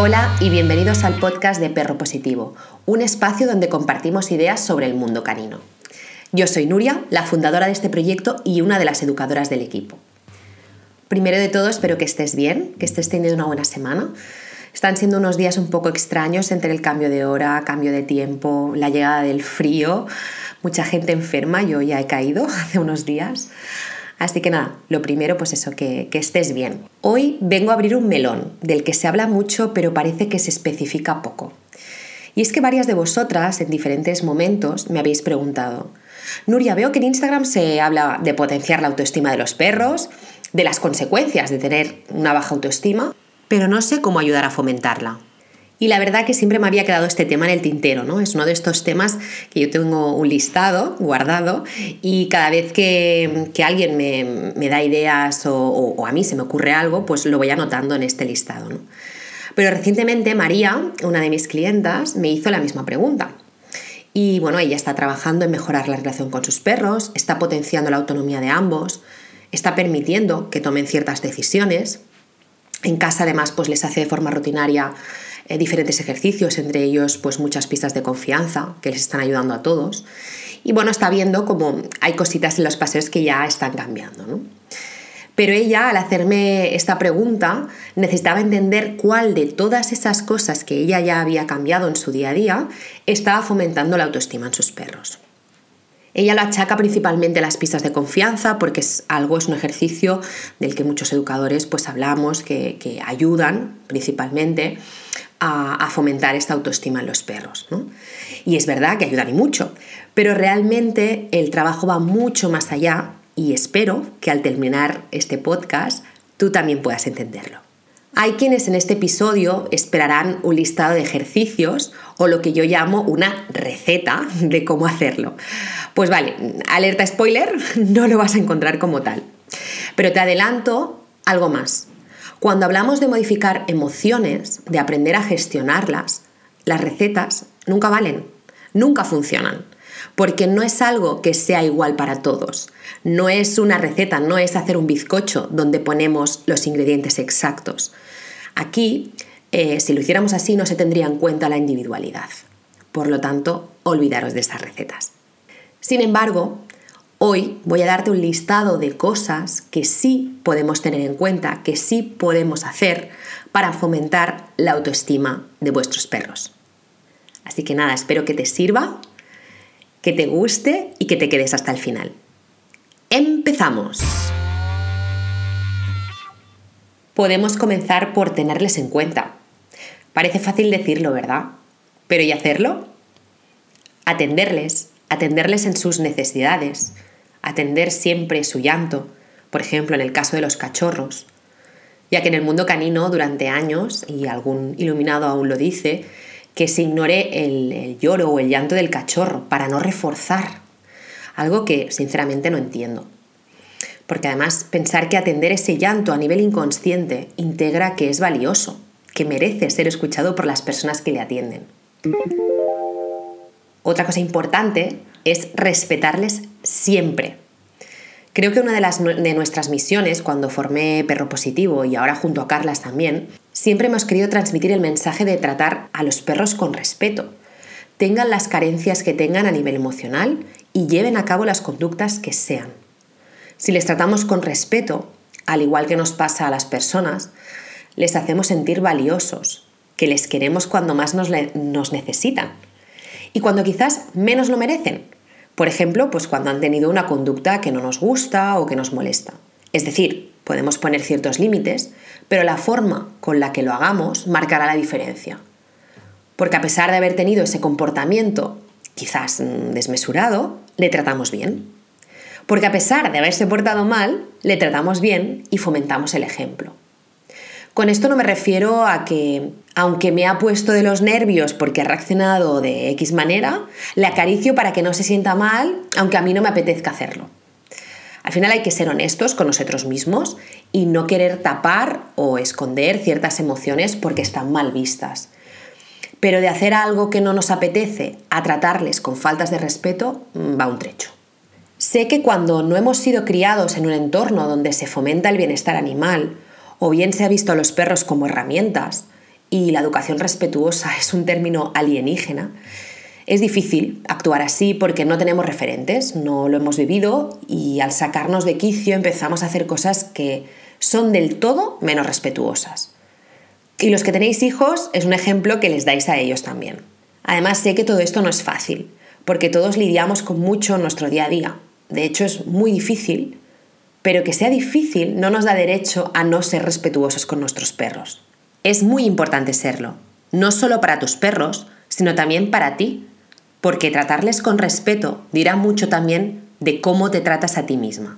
Hola y bienvenidos al podcast de Perro Positivo, un espacio donde compartimos ideas sobre el mundo canino. Yo soy Nuria, la fundadora de este proyecto y una de las educadoras del equipo. Primero de todo, espero que estés bien, que estés teniendo una buena semana. Están siendo unos días un poco extraños entre el cambio de hora, cambio de tiempo, la llegada del frío, mucha gente enferma, yo ya he caído hace unos días. Así que nada, lo primero pues eso, que, que, estés bien. Hoy vengo a abrir un melón, del que se habla mucho pero parece que se especifica poco. Y es que varias de vosotras en diferentes momentos me habéis preguntado, Nuria, veo que en Instagram se habla de potenciar la autoestima de los perros, de las consecuencias de tener una baja autoestima, pero no sé cómo ayudar a fomentarla. Y la verdad que siempre me había quedado este tema en el tintero, ¿no? Es uno de estos temas que yo tengo un listado guardado y cada vez que, alguien me, da ideas o, a mí se me ocurre algo, pues lo voy anotando en este listado. Pero recientemente María, una de mis clientas, me hizo la misma pregunta. Y bueno, ella está trabajando en mejorar la relación con sus perros, está potenciando la autonomía de ambos, está permitiendo que tomen ciertas decisiones. En casa además pues les hace de forma rutinaria eh, diferentes ejercicios, entre ellos pues muchas pistas de confianza que les están ayudando a todos. Y bueno, está viendo como hay cositas en los paseos que ya están cambiando. ¿no? Pero ella, al hacerme esta pregunta, necesitaba entender cuál de todas esas cosas que ella ya había cambiado en su día a día estaba fomentando la autoestima en sus perros. Ella lo achaca principalmente a las pistas de confianza porque es algo, es un ejercicio del que muchos educadores pues hablamos, que, ayudan principalmente a, fomentar esta autoestima en los perros. Y es verdad que ayudan y mucho, pero realmente el trabajo va mucho más allá y espero que al terminar este podcast tú también puedas entenderlo. Hay quienes en este episodio esperarán un listado de ejercicios o lo que yo llamo una receta de cómo hacerlo. Pues vale, alerta spoiler, no lo vas a encontrar como tal. Pero te adelanto algo más. Cuando hablamos de modificar emociones, de aprender a gestionarlas, las recetas nunca valen, nunca funcionan, porque no es algo que sea igual para todos. No es una receta, no es hacer un bizcocho donde ponemos los ingredientes exactos. Aquí, eh, si lo hiciéramos así, no se tendría en cuenta la individualidad. Por lo tanto, olvidaros de esas recetas. Sin embargo, Hoy voy a darte un listado de cosas que sí podemos tener en cuenta, que sí podemos hacer para fomentar la autoestima de vuestros perros. Así que nada, espero que te sirva, que te guste y que te quedes hasta el final. ¡Empezamos! Podemos comenzar por tenerles en cuenta. Parece fácil decirlo, ¿verdad? Pero ¿y hacerlo? Atenderles, atenderles en sus necesidades, atender siempre su llanto, por ejemplo en el caso de los cachorros, ya que en el mundo canino durante años, y algún iluminado aún lo dice, que se ignore el, lloro o el llanto del cachorro para no reforzar, algo que sinceramente no entiendo. Porque además pensar que atender ese llanto a nivel inconsciente integra que es valioso, que merece ser escuchado por las personas que le atienden. Otra cosa importante es respetarles siempre. Creo que una de, nuestras misiones cuando formé Perro Positivo y ahora junto a Carlas también, siempre hemos querido transmitir el mensaje de tratar a los perros con respeto. Tengan las carencias que tengan a nivel emocional y lleven a cabo las conductas que sean. Si les tratamos con respeto, al igual que nos pasa a las personas, les hacemos sentir valiosos, que les queremos cuando más nos necesitan y cuando quizás menos lo merecen, por ejemplo, pues cuando han tenido una conducta que no nos gusta o que nos molesta. Es decir, podemos poner ciertos límites, pero la forma con la que lo hagamos marcará la diferencia. Porque a pesar de haber tenido ese comportamiento quizás mm, desmesurado, le tratamos bien. Porque a pesar de haberse portado mal, le tratamos bien y fomentamos el ejemplo. Con esto no me refiero a que, aunque me ha puesto de los nervios porque ha reaccionado de X manera, le acaricio para que no se sienta mal, aunque a mí no me apetezca hacerlo. Al final hay que ser honestos con nosotros mismos y no querer tapar o esconder ciertas emociones porque están mal vistas. Pero de hacer algo que no nos apetece a tratarles con faltas de respeto va un trecho. Sé que cuando no hemos sido criados en un entorno donde se fomenta el bienestar animal, o bien se ha visto a los perros como herramientas y la educación respetuosa es un término alienígena, es difícil actuar así porque no tenemos referentes, no lo hemos vivido y al sacarnos de quicio empezamos a hacer cosas que son del todo menos respetuosas. Y los que tenéis hijos es un ejemplo que les dais a ellos también. Además sé que todo esto no es fácil, porque todos lidiamos con mucho en nuestro día a día. De hecho es muy difícil, pero que sea difícil no nos da derecho a no ser respetuosos con nuestros perros. Es muy importante serlo, no solo para tus perros, sino también para ti, porque tratarles con respeto dirá mucho también de cómo te tratas a ti misma.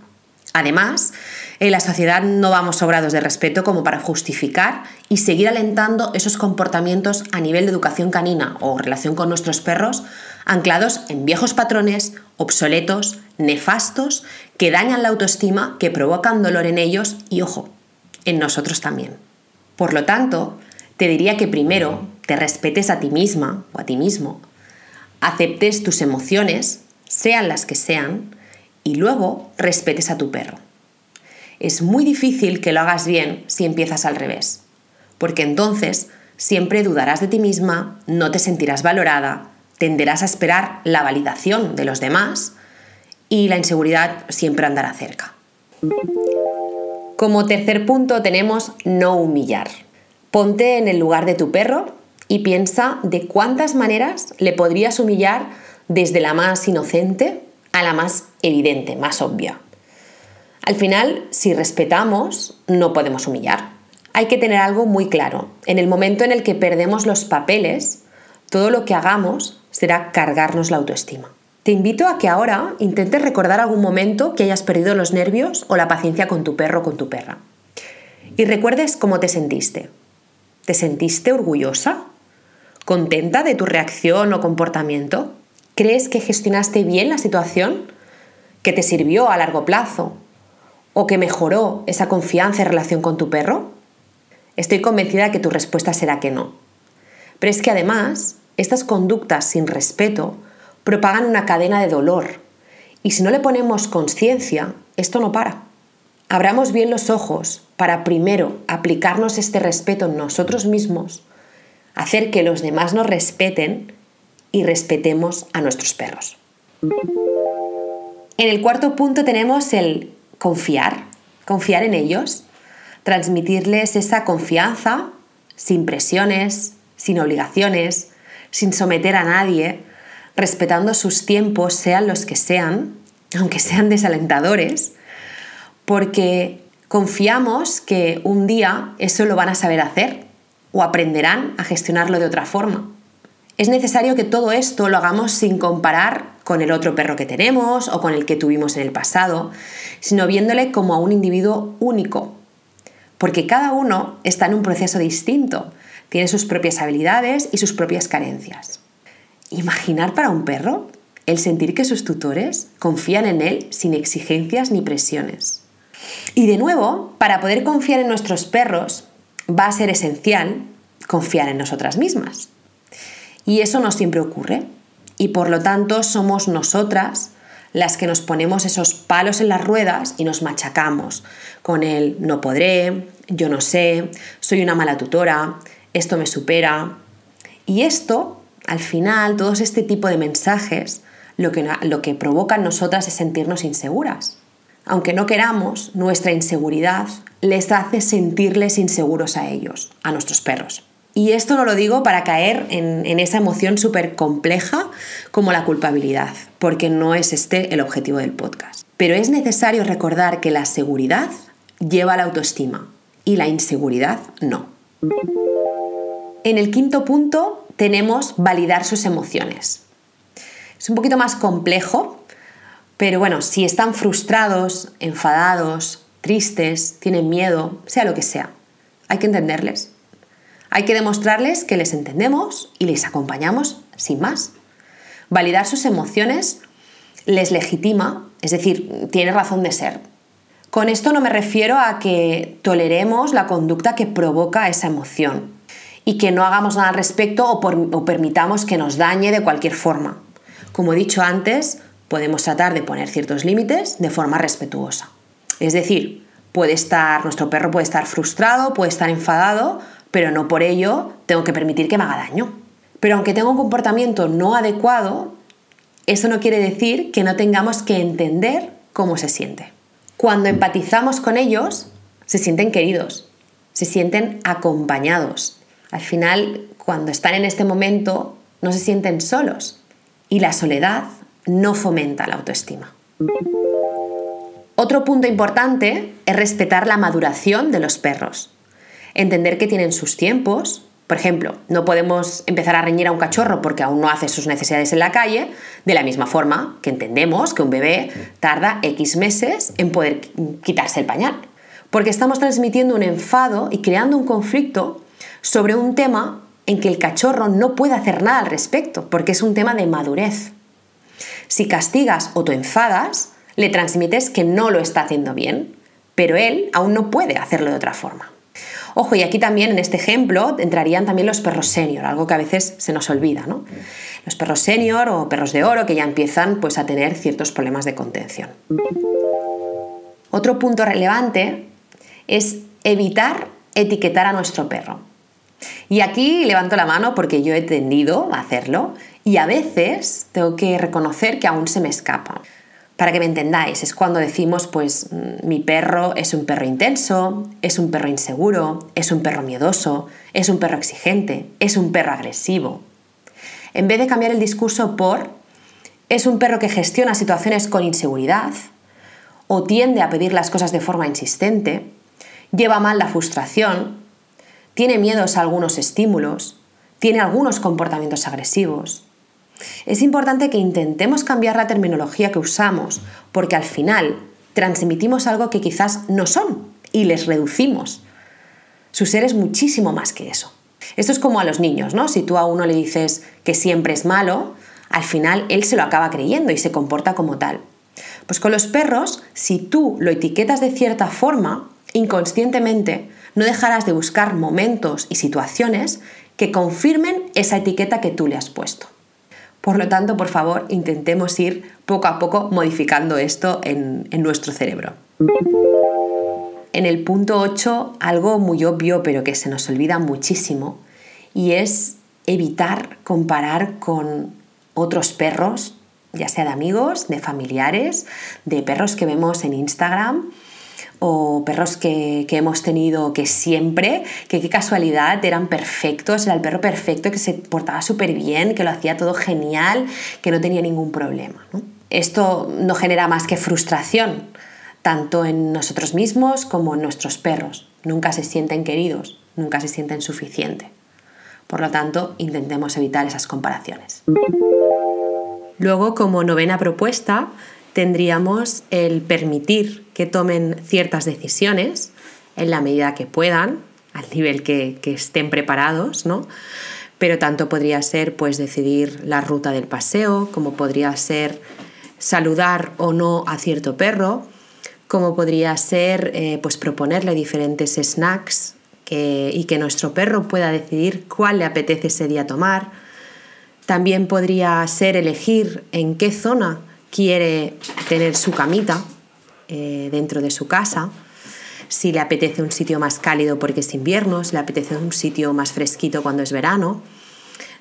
Además, en la sociedad no vamos sobrados de respeto como para justificar y seguir alentando esos comportamientos a nivel de educación canina o relación con nuestros perros anclados en viejos patrones, obsoletos, nefastos, que dañan la autoestima, que provocan dolor en ellos y, ojo, en nosotros también. Por lo tanto, te diría que primero te respetes a ti misma o a ti mismo, aceptes tus emociones, sean las que sean, y luego respetes a tu perro. Es muy difícil que lo hagas bien si empiezas al revés, porque entonces siempre dudarás de ti misma, no te sentirás valorada, tenderás a esperar la validación de los demás y la inseguridad siempre andará cerca. Como tercer punto tenemos no humillar. Ponte en el lugar de tu perro y piensa de cuántas maneras le podrías humillar desde la más inocente a la más evidente, más obvia. Al final, si respetamos, no podemos humillar. Hay que tener algo muy claro. En el momento en el que perdemos los papeles, todo lo que hagamos será cargarnos la autoestima. Te invito a que ahora intentes recordar algún momento que hayas perdido los nervios o la paciencia con tu perro o con tu perra. Y recuerdes cómo te sentiste. ¿Te sentiste orgullosa? ¿Contenta de tu reacción o comportamiento? ¿Crees que gestionaste bien la situación? ¿Que te sirvió a largo plazo? ¿O que mejoró esa confianza en relación con tu perro? Estoy convencida de que tu respuesta será que no. Pero es que además, estas conductas sin respeto propagan una cadena de dolor. Y si no le ponemos conciencia, esto no para. Abramos bien los ojos para primero aplicarnos este respeto en nosotros mismos, hacer que los demás nos respeten y respetemos a nuestros perros. En el cuarto punto tenemos el confiar, confiar en ellos, transmitirles esa confianza sin presiones, sin obligaciones, sin someter a nadie, respetando sus tiempos, sean los que sean, aunque sean desalentadores, porque confiamos que un día eso lo van a saber hacer o aprenderán a gestionarlo de otra forma. Es necesario que todo esto lo hagamos sin comparar con el otro perro que tenemos o con el que tuvimos en el pasado, sino viéndole como a un individuo único, porque cada uno está en un proceso distinto, tiene sus propias habilidades y sus propias carencias. Imaginar para un perro el sentir que sus tutores confían en él sin exigencias ni presiones. Y de nuevo, para poder confiar en nuestros perros, va a ser esencial confiar en nosotras mismas. Y eso no siempre ocurre. Y por lo tanto somos nosotras las que nos ponemos esos palos en las ruedas y nos machacamos con el no podré, yo no sé, soy una mala tutora, esto me supera. Y esto, al final, todos este tipo de mensajes, lo que, lo que provoca en nosotras es sentirnos inseguras. Aunque no queramos, nuestra inseguridad les hace sentirles inseguros a ellos, a nuestros perros. Y esto no lo digo para caer en, esa emoción súper compleja como la culpabilidad, porque no es este el objetivo del podcast. Pero es necesario recordar que la seguridad lleva a la autoestima y la inseguridad no. En el quinto punto tenemos validar sus emociones. Es un poquito más complejo, pero bueno, si están frustrados, enfadados, tristes, tienen miedo, sea lo que sea, hay que entenderles hay que demostrarles que les entendemos y les acompañamos sin más. Validar sus emociones les legitima, es decir, tiene razón de ser. Con esto no me refiero a que toleremos la conducta que provoca esa emoción y que no hagamos nada al respecto o, permitamos que nos dañe de cualquier forma. Como he dicho antes, podemos tratar de poner ciertos límites de forma respetuosa. Es decir, puede estar, nuestro perro puede estar frustrado, puede estar enfadado, pero no por ello tengo que permitir que me haga daño. Pero aunque tenga un comportamiento no adecuado, eso no quiere decir que no tengamos que entender cómo se siente. Cuando empatizamos con ellos, se sienten queridos, se sienten acompañados. Al final, cuando están en este momento, no se sienten solos. Y la soledad no fomenta la autoestima. Otro punto importante es respetar la maduración de los perros. Entender que tienen sus tiempos. Por ejemplo, no podemos empezar a reñir a un cachorro porque aún no hace sus necesidades en la calle, de la misma forma que entendemos que un bebé tarda X meses en poder quitarse el pañal. Porque estamos transmitiendo un enfado y creando un conflicto sobre un tema en que el cachorro no puede hacer nada al respecto, porque es un tema de madurez. Si castigas o te enfadas, le transmites que no lo está haciendo bien, pero él aún no puede hacerlo de otra forma. Ojo, y aquí también en este ejemplo entrarían también los perros senior, algo que a veces se nos olvida, ¿no? Los perros senior o perros de oro que ya empiezan pues, a tener ciertos problemas de contención. Otro punto relevante es evitar etiquetar a nuestro perro. Y aquí levanto la mano porque yo he tendido a hacerlo y a veces tengo que reconocer que aún se me escapa. Para que me entendáis, es cuando decimos, pues mm, mi perro es un perro intenso, es un perro inseguro, es un perro miedoso, es un perro exigente, es un perro agresivo. En vez de cambiar el discurso por es un perro que gestiona situaciones con inseguridad o tiende a pedir las cosas de forma insistente, lleva mal la frustración, tiene miedos a algunos estímulos, tiene algunos comportamientos agresivos. Es importante que intentemos cambiar la terminología que usamos, porque al final transmitimos algo que quizás no son y les reducimos. Su ser es muchísimo más que eso. Esto es como a los niños, ¿no? Si tú a uno le dices que siempre es malo, al final él se lo acaba creyendo y se comporta como tal. Pues con los perros, si tú lo etiquetas de cierta forma, inconscientemente no dejarás de buscar momentos y situaciones que confirmen esa etiqueta que tú le has puesto. Por lo tanto, por favor, intentemos ir poco a poco modificando esto en, nuestro cerebro. En el punto 8, algo muy obvio pero que se nos olvida muchísimo, y es evitar comparar con otros perros, ya sea de amigos, de familiares, de perros que vemos en Instagram o perros que, hemos tenido que siempre, que qué casualidad, eran perfectos, era el perro perfecto, que se portaba súper bien, que lo hacía todo genial, que no tenía ningún problema. Esto no genera más que frustración, tanto en nosotros mismos como en nuestros perros. Nunca se sienten queridos, nunca se sienten suficientes. Por lo tanto, intentemos evitar esas comparaciones. Luego, como novena propuesta, tendríamos el permitir que tomen ciertas decisiones en la medida que puedan, al nivel que, estén preparados, ¿no? Pero tanto podría ser pues decidir la ruta del paseo, como podría ser saludar o no a cierto perro, como podría ser eh, pues proponerle diferentes snacks y que nuestro perro pueda decidir cuál le apetece ese día tomar. También podría ser elegir en qué zona quiere tener su camita eh, dentro de su casa, si le apetece un sitio más cálido porque es invierno, si le apetece un sitio más fresquito cuando es verano,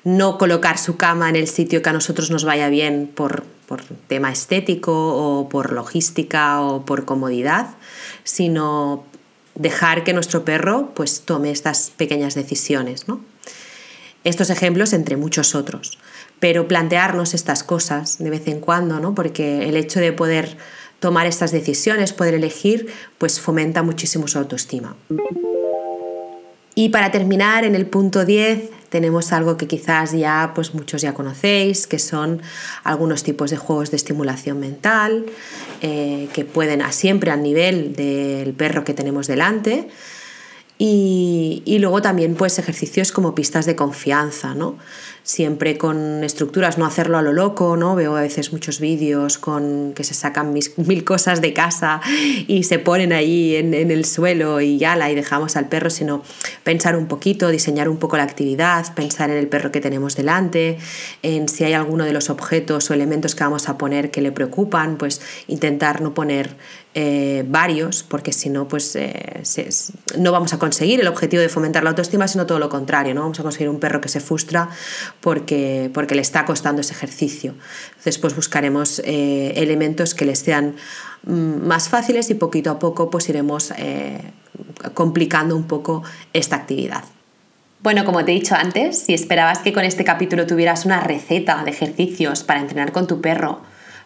no colocar su cama en el sitio que a nosotros nos vaya bien por, por tema estético o por logística o por comodidad, sino dejar que nuestro perro pues tome estas pequeñas decisiones. ¿no? Estos ejemplos entre muchos otros pero plantearnos estas cosas de vez en cuando, ¿no? porque el hecho de poder tomar estas decisiones, poder elegir, pues fomenta muchísimo su autoestima. Y para terminar, en el punto 10 tenemos algo que quizás ya pues muchos ya conocéis, que son algunos tipos de juegos de estimulación mental, eh, que pueden a siempre al nivel del perro que tenemos delante, y, luego también pues ejercicios como pistas de confianza, ¿no? Siempre con estructuras, no hacerlo a lo loco, ¿no? Veo a veces muchos vídeos con que se sacan mil cosas de casa y se ponen ahí en, el suelo y ya la y dejamos al perro, sino pensar un poquito, diseñar un poco la actividad, pensar en el perro que tenemos delante, en si hay alguno de los objetos o elementos que vamos a poner que le preocupan, pues intentar no poner eh, varios, porque si no, pues eh, no vamos a conseguir el objetivo de fomentar la autoestima, sino todo lo contrario, ¿no? Vamos a conseguir un perro que se frustra porque, porque le está costando ese ejercicio. Pues buscaremos eh, elementos que les sean mm, más fáciles y poquito a poco pues iremos complicando un poco esta actividad. Bueno, como te he dicho antes, si esperabas que con este capítulo tuvieras una receta de ejercicios para entrenar con tu perro,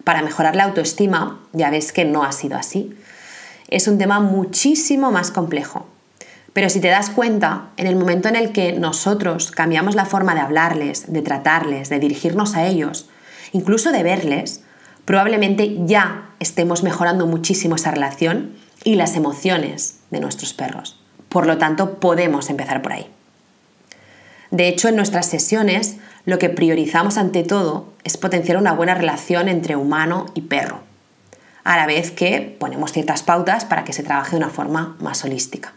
para mejorar la autoestima, ya ves que no ha sido así. Es un tema muchísimo más complejo. Pero si te das cuenta, en el momento en el que nosotros cambiamos la forma de hablarles, de tratarles, de dirigirnos a ellos, incluso de verles, probablemente ya estemos mejorando muchísimo esa relación y las emociones de nuestros perros. Por lo tanto, podemos empezar por ahí. De hecho, en nuestras sesiones lo que priorizamos ante todo es potenciar una buena relación entre humano y perro, a la vez que ponemos ciertas pautas para que se trabaje de una forma más holística.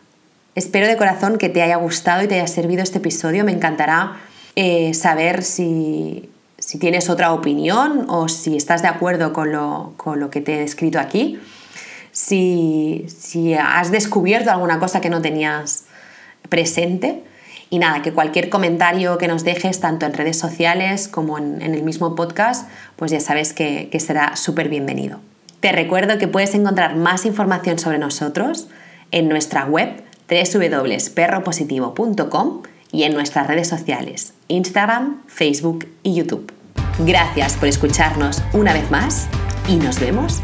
Espero de corazón que te haya gustado y te haya servido este episodio. Me encantará eh, saber si, tienes otra opinión o si estás de acuerdo con lo, que te he escrito aquí, si, si has descubierto alguna cosa que no tenías presente y nada, que cualquier comentario que nos dejes, tanto en redes sociales como en, el mismo podcast, pues ya sabes que, que será súper bienvenido. Te recuerdo que puedes encontrar más información sobre nosotros en nuestra web www.perropositivo.com y en nuestras redes sociales, Instagram, Facebook y YouTube. Gracias por escucharnos una vez más y nos vemos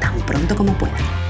tan pronto como puedan.